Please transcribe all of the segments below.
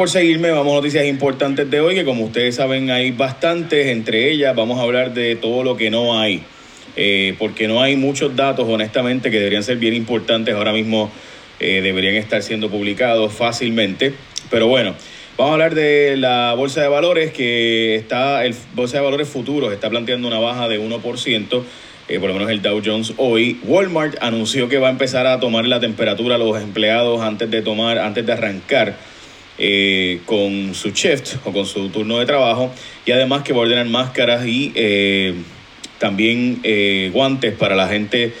Por seguirme, vamos a noticias importantes de hoy, que como ustedes saben hay bastantes, entre ellas vamos a hablar de todo lo que no hay, eh, porque no hay muchos datos, honestamente, que deberían ser bien importantes, ahora mismo eh, deberían estar siendo publicados fácilmente, pero bueno, vamos a hablar de la Bolsa de Valores, que está, el Bolsa de Valores Futuros está planteando una baja de 1%, eh, por lo menos el Dow Jones hoy. Walmart anunció que va a empezar a tomar la temperatura a los empleados antes de tomar, antes de arrancar eh, con su shift o con su turno de trabajo y además que va a ordenar máscaras y eh, también eh, guantes para la gente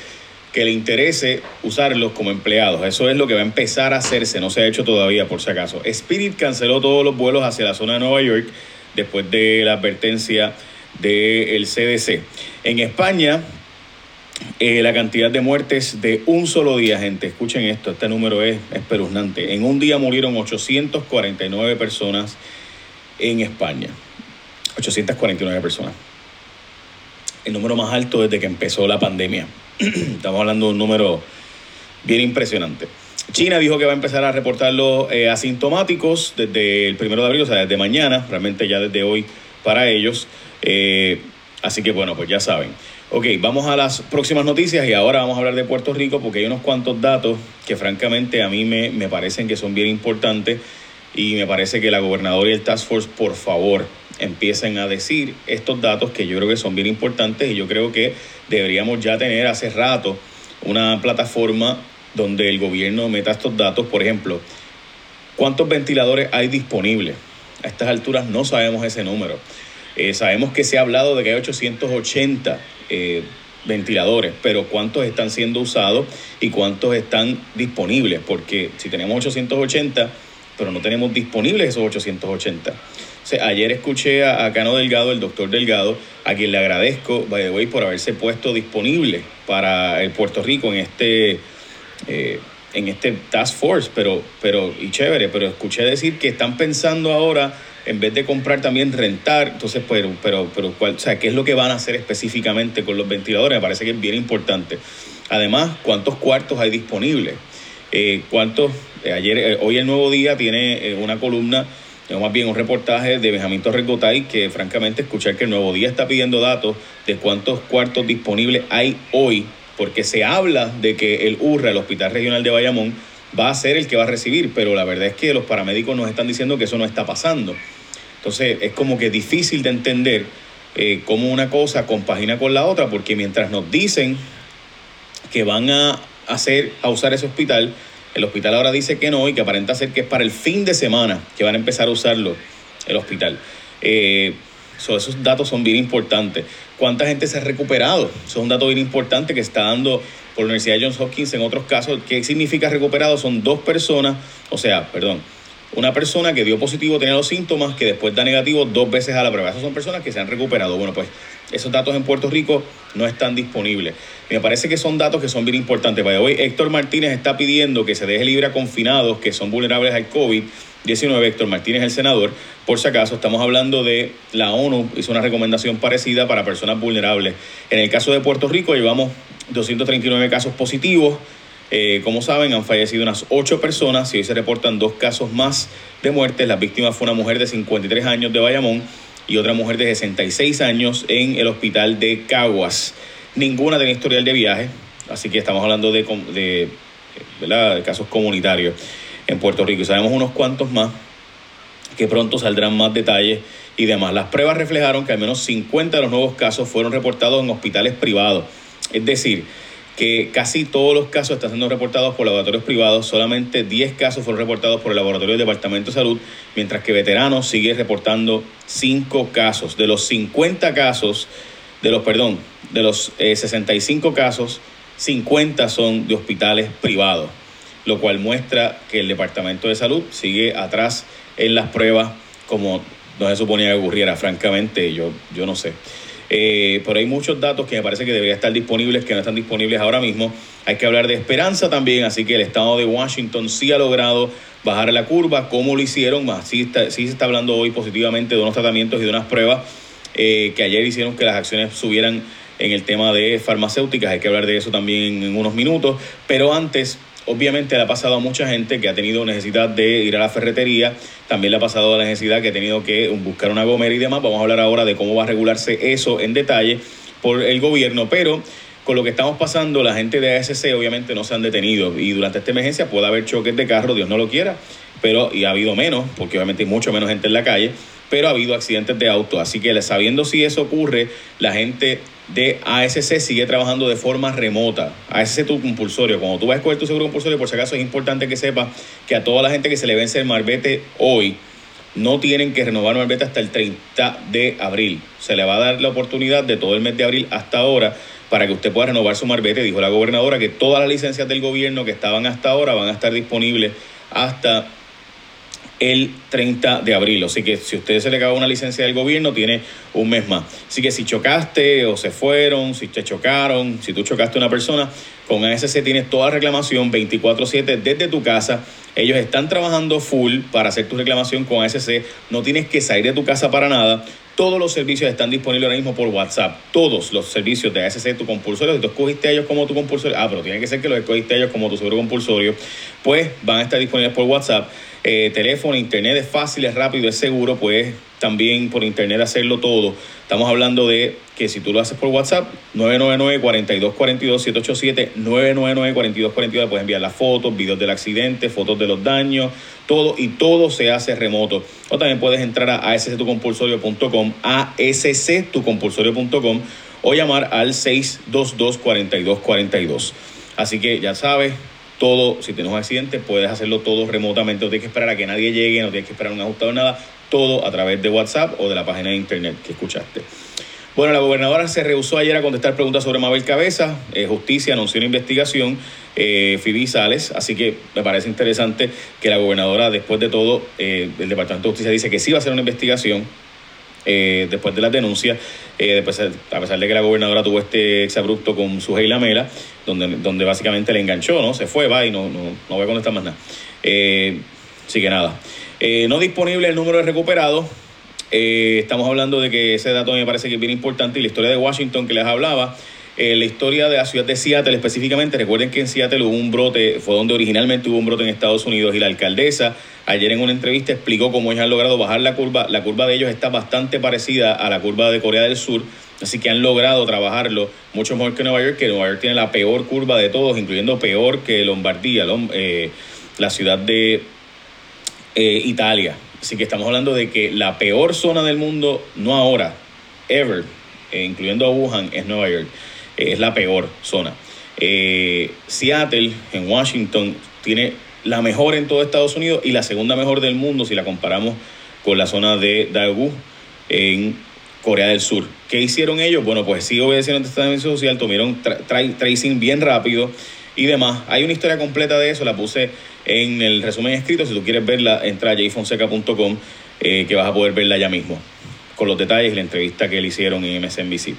que le interese usarlos como empleados. Eso es lo que va a empezar a hacerse, no se ha hecho todavía por si acaso. Spirit canceló todos los vuelos hacia la zona de Nueva York después de la advertencia del CDC. En España, eh, la cantidad de muertes de un solo día, gente. Escuchen esto, este número es espeluznante. En un día murieron 849 personas en España. 849 personas. El número más alto desde que empezó la pandemia. Estamos hablando de un número bien impresionante. China dijo que va a empezar a reportar los eh, asintomáticos desde el primero de abril, o sea, desde mañana, realmente ya desde hoy para ellos. Eh, así que bueno, pues ya saben. Ok, vamos a las próximas noticias y ahora vamos a hablar de Puerto Rico porque hay unos cuantos datos que francamente a mí me, me parecen que son bien importantes y me parece que la gobernadora y el Task Force, por favor, empiecen a decir estos datos que yo creo que son bien importantes y yo creo que deberíamos ya tener hace rato una plataforma donde el gobierno meta estos datos, por ejemplo, ¿cuántos ventiladores hay disponibles? A estas alturas no sabemos ese número. Eh, sabemos que se ha hablado de que hay 880 eh, ventiladores, pero cuántos están siendo usados y cuántos están disponibles, porque si tenemos 880, pero no tenemos disponibles esos 880. ayer escuché a, Cano Delgado, el doctor Delgado, a quien le agradezco, by the way, por haberse puesto disponible para el Puerto Rico en este, eh, en este Task Force, pero, pero, y chévere, pero escuché decir que están pensando ahora en vez de comprar también rentar, entonces, pero, pero, pero ¿cuál, o sea, ¿qué es lo que van a hacer específicamente con los ventiladores? Me parece que es bien importante. Además, ¿cuántos cuartos hay disponibles? Eh, ¿Cuántos? Eh, ayer, eh, hoy el Nuevo Día tiene una columna, o más bien un reportaje de Benjamín Torres Gotay, que francamente escuchar que el Nuevo Día está pidiendo datos de cuántos cuartos disponibles hay hoy, porque se habla de que el URRA, el Hospital Regional de Bayamón, va a ser el que va a recibir, pero la verdad es que los paramédicos nos están diciendo que eso no está pasando. Entonces es como que difícil de entender eh, cómo una cosa compagina con la otra, porque mientras nos dicen que van a hacer, a usar ese hospital, el hospital ahora dice que no y que aparenta ser que es para el fin de semana que van a empezar a usarlo el hospital. Eh, esos datos son bien importantes. ¿Cuánta gente se ha recuperado? Eso es un dato bien importante que está dando por la Universidad de Johns Hopkins en otros casos. ¿Qué significa recuperado? Son dos personas, o sea, perdón, una persona que dio positivo tenía los síntomas, que después da negativo dos veces a la prueba. Esas son personas que se han recuperado. Bueno, pues esos datos en Puerto Rico no están disponibles. Me parece que son datos que son bien importantes. Para hoy, Héctor Martínez está pidiendo que se deje libre a confinados que son vulnerables al COVID-19. Héctor Martínez, el senador. Por si acaso, estamos hablando de la ONU, hizo una recomendación parecida para personas vulnerables. En el caso de Puerto Rico, llevamos 239 casos positivos. Eh, como saben, han fallecido unas ocho personas y hoy se reportan dos casos más de muerte. La víctima fue una mujer de 53 años de Bayamón y otra mujer de 66 años en el hospital de Caguas. Ninguna tenía historial de viaje, así que estamos hablando de, de casos comunitarios en Puerto Rico. Y sabemos unos cuantos más que pronto saldrán más detalles y demás. Las pruebas reflejaron que al menos 50 de los nuevos casos fueron reportados en hospitales privados. Es decir, que casi todos los casos están siendo reportados por laboratorios privados, solamente 10 casos fueron reportados por el laboratorio del Departamento de Salud, mientras que Veteranos sigue reportando 5 casos. De los 50 casos, de los, perdón, de los 65 eh, casos, 50 son de hospitales privados, lo cual muestra que el Departamento de Salud sigue atrás en las pruebas como no se suponía que ocurriera, francamente, yo, yo no sé. Eh, pero hay muchos datos que me parece que deberían estar disponibles, que no están disponibles ahora mismo. Hay que hablar de esperanza también, así que el estado de Washington sí ha logrado bajar la curva. ¿Cómo lo hicieron? Sí, sí se está hablando hoy positivamente de unos tratamientos y de unas pruebas eh, que ayer hicieron que las acciones subieran en el tema de farmacéuticas. Hay que hablar de eso también en unos minutos. Pero antes, Obviamente le ha pasado a mucha gente que ha tenido necesidad de ir a la ferretería, también le ha pasado la necesidad que ha tenido que buscar una gomera y demás. Vamos a hablar ahora de cómo va a regularse eso en detalle por el gobierno, pero con lo que estamos pasando, la gente de ASC obviamente no se han detenido y durante esta emergencia puede haber choques de carro, Dios no lo quiera, pero y ha habido menos, porque obviamente hay mucho menos gente en la calle, pero ha habido accidentes de auto, así que sabiendo si eso ocurre, la gente de ASC sigue trabajando de forma remota. ASC tu compulsorio, cuando tú vas a escoger tu seguro compulsorio, por si acaso es importante que sepas que a toda la gente que se le vence el marbete hoy, no tienen que renovar marbete hasta el 30 de abril. Se le va a dar la oportunidad de todo el mes de abril hasta ahora para que usted pueda renovar su marbete. Dijo la gobernadora que todas las licencias del gobierno que estaban hasta ahora van a estar disponibles hasta el 30 de abril. Así que si a usted se le acaba una licencia del gobierno, tiene un mes más. Así que si chocaste o se fueron, si te chocaron, si tú chocaste a una persona, con ASC tienes toda reclamación 24/7 desde tu casa. Ellos están trabajando full para hacer tu reclamación con ASC. No tienes que salir de tu casa para nada. Todos los servicios están disponibles ahora mismo por WhatsApp. Todos los servicios de ASC, tu compulsorio. Si tú escogiste a ellos como tu compulsorio, ah, pero tiene que ser que los escogiste a ellos como tu seguro compulsorio, pues van a estar disponibles por WhatsApp. Eh, teléfono, internet es fácil, es rápido, es seguro, puedes también por internet hacerlo todo. Estamos hablando de que si tú lo haces por WhatsApp, 999-4242-787, 999-4242, puedes enviar las fotos, videos del accidente, fotos de los daños, todo y todo se hace remoto. O también puedes entrar a asctucompulsorio.com, asctucompulsorio.com o llamar al 622-4242. Así que ya sabes, todo, si tienes un accidente, puedes hacerlo todo remotamente, no tienes que esperar a que nadie llegue, no tienes que esperar un ajustador, nada, todo a través de WhatsApp o de la página de internet que escuchaste. Bueno, la gobernadora se rehusó ayer a contestar preguntas sobre Mabel Cabeza. Eh, Justicia anunció una investigación, eh, Phoebe Sales, así que me parece interesante que la gobernadora, después de todo, eh, el Departamento de Justicia dice que sí va a hacer una investigación eh, después de las denuncias, eh, a pesar de que la gobernadora tuvo este exabrupto con su Lamela, donde, donde básicamente le enganchó, ¿no? Se fue, va y no, no, no voy a contestar más nada. Eh, así que nada. no disponible el número de recuperados. estamos hablando de que ese dato me parece que es bien importante y la historia de Washington que les hablaba eh, la historia de la ciudad de Seattle específicamente, recuerden que en Seattle hubo un brote, fue donde originalmente hubo un brote en Estados Unidos y la alcaldesa ayer en una entrevista explicó cómo ellos han logrado bajar la curva. La curva de ellos está bastante parecida a la curva de Corea del Sur, así que han logrado trabajarlo mucho mejor que Nueva York, que Nueva York tiene la peor curva de todos, incluyendo peor que Lombardía, eh, la ciudad de eh, Italia. Así que estamos hablando de que la peor zona del mundo, no ahora, ever, incluyendo a Wuhan, es Nueva York es la peor zona. Eh, Seattle, en Washington, tiene la mejor en todo Estados Unidos y la segunda mejor del mundo si la comparamos con la zona de Daegu en Corea del Sur. ¿Qué hicieron ellos? Bueno, pues sí obedecieron esta dimensión social, tomaron tracing bien rápido y demás. Hay una historia completa de eso, la puse en el resumen escrito. Si tú quieres verla, entra a jfonseca.com eh, que vas a poder verla ya mismo con los detalles y la entrevista que le hicieron en MSNBC.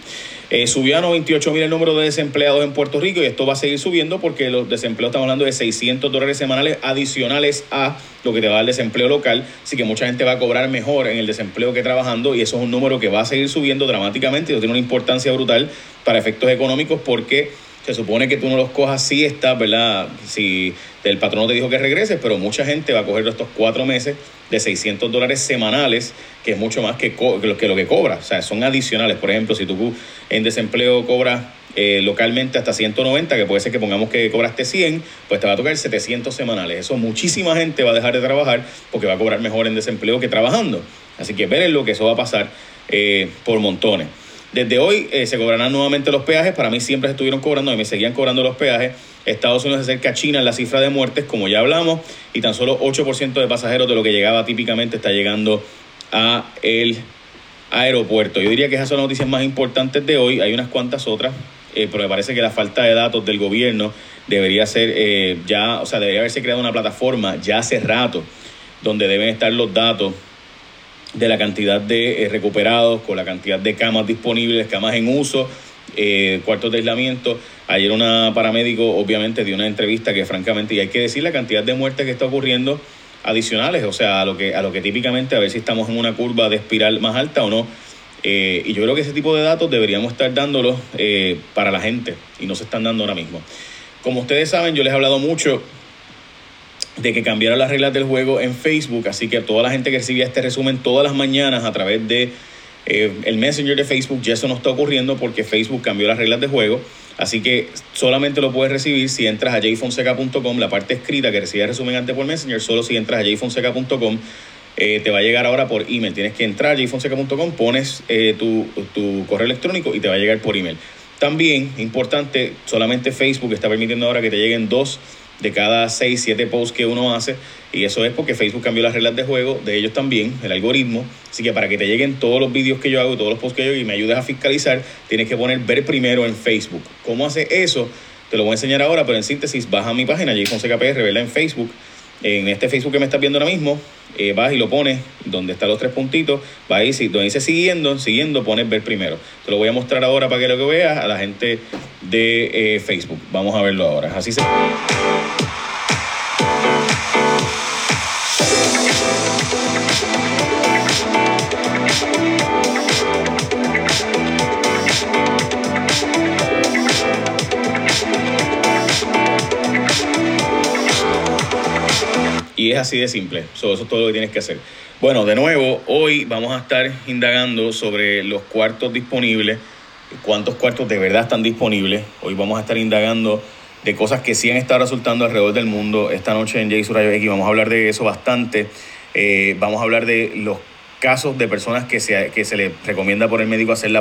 Eh, subió a 98 mil el número de desempleados en Puerto Rico y esto va a seguir subiendo porque los desempleos estamos hablando de 600 dólares semanales adicionales a lo que te va el desempleo local, así que mucha gente va a cobrar mejor en el desempleo que trabajando y eso es un número que va a seguir subiendo dramáticamente y tiene una importancia brutal para efectos económicos porque se supone que tú no los cojas si estás, ¿verdad? Si el patrón te dijo que regreses, pero mucha gente va a coger estos cuatro meses de 600 dólares semanales, que es mucho más que, que, lo que cobra. O sea, son adicionales. Por ejemplo, si tú en desempleo cobras eh, localmente hasta 190, que puede ser que pongamos que cobraste 100, pues te va a tocar 700 semanales. Eso muchísima gente va a dejar de trabajar porque va a cobrar mejor en desempleo que trabajando. Así que ver lo que eso va a pasar eh, por montones. Desde hoy eh, se cobrarán nuevamente los peajes. Para mí siempre se estuvieron cobrando y me seguían cobrando los peajes. Estados Unidos se acerca a China en la cifra de muertes, como ya hablamos, y tan solo 8% de pasajeros de lo que llegaba típicamente está llegando a el aeropuerto. Yo diría que esas son las noticias más importantes de hoy. Hay unas cuantas otras, eh, pero me parece que la falta de datos del gobierno debería ser eh, ya, o sea, debería haberse creado una plataforma ya hace rato donde deben estar los datos de la cantidad de eh, recuperados, con la cantidad de camas disponibles, camas en uso, eh, cuartos de aislamiento. Ayer una paramédico obviamente dio una entrevista que francamente, y hay que decir la cantidad de muertes que está ocurriendo adicionales, o sea, a lo que, a lo que típicamente a ver si estamos en una curva de espiral más alta o no. Eh, y yo creo que ese tipo de datos deberíamos estar dándolos para la gente y no se están dando ahora mismo. Como ustedes saben, yo les he hablado mucho de que cambiaron las reglas del juego en Facebook, así que toda la gente que recibía este resumen todas las mañanas a través de eh, el Messenger de Facebook, ya eso no está ocurriendo porque Facebook cambió las reglas de juego. Así que solamente lo puedes recibir si entras a jfonseca.com, la parte escrita que recibe el resumen antes por Messenger, solo si entras a jfonseca.com. Eh, te va a llegar ahora por email. Tienes que entrar a jfonseca.com, pones eh, tu, tu correo electrónico y te va a llegar por email. También, importante, solamente Facebook está permitiendo ahora que te lleguen dos de cada 6, 7 posts que uno hace. Y eso es porque Facebook cambió las reglas de juego de ellos también, el algoritmo. Así que para que te lleguen todos los vídeos que yo hago, todos los posts que yo hago y me ayudes a fiscalizar, tienes que poner ver primero en Facebook. ¿Cómo hace eso? Te lo voy a enseñar ahora, pero en síntesis, baja a mi página, JSonCKPR, ¿verdad? En Facebook en este Facebook que me estás viendo ahora mismo, eh, vas y lo pones donde están los tres puntitos, vas ahí, donde dice siguiendo, siguiendo, pones ver primero. Te lo voy a mostrar ahora para que lo que veas a la gente de eh, Facebook. Vamos a verlo ahora. Así se... Y es así de simple. eso es todo lo que tienes que hacer. Bueno, de nuevo, hoy vamos a estar indagando sobre los cuartos disponibles, cuántos cuartos de verdad están disponibles. Hoy vamos a estar indagando de cosas que sí han estado resultando alrededor del mundo. Esta noche en J Rayo X vamos a hablar de eso bastante. Eh, vamos a hablar de los casos de personas que se, que se les recomienda por el médico hacer la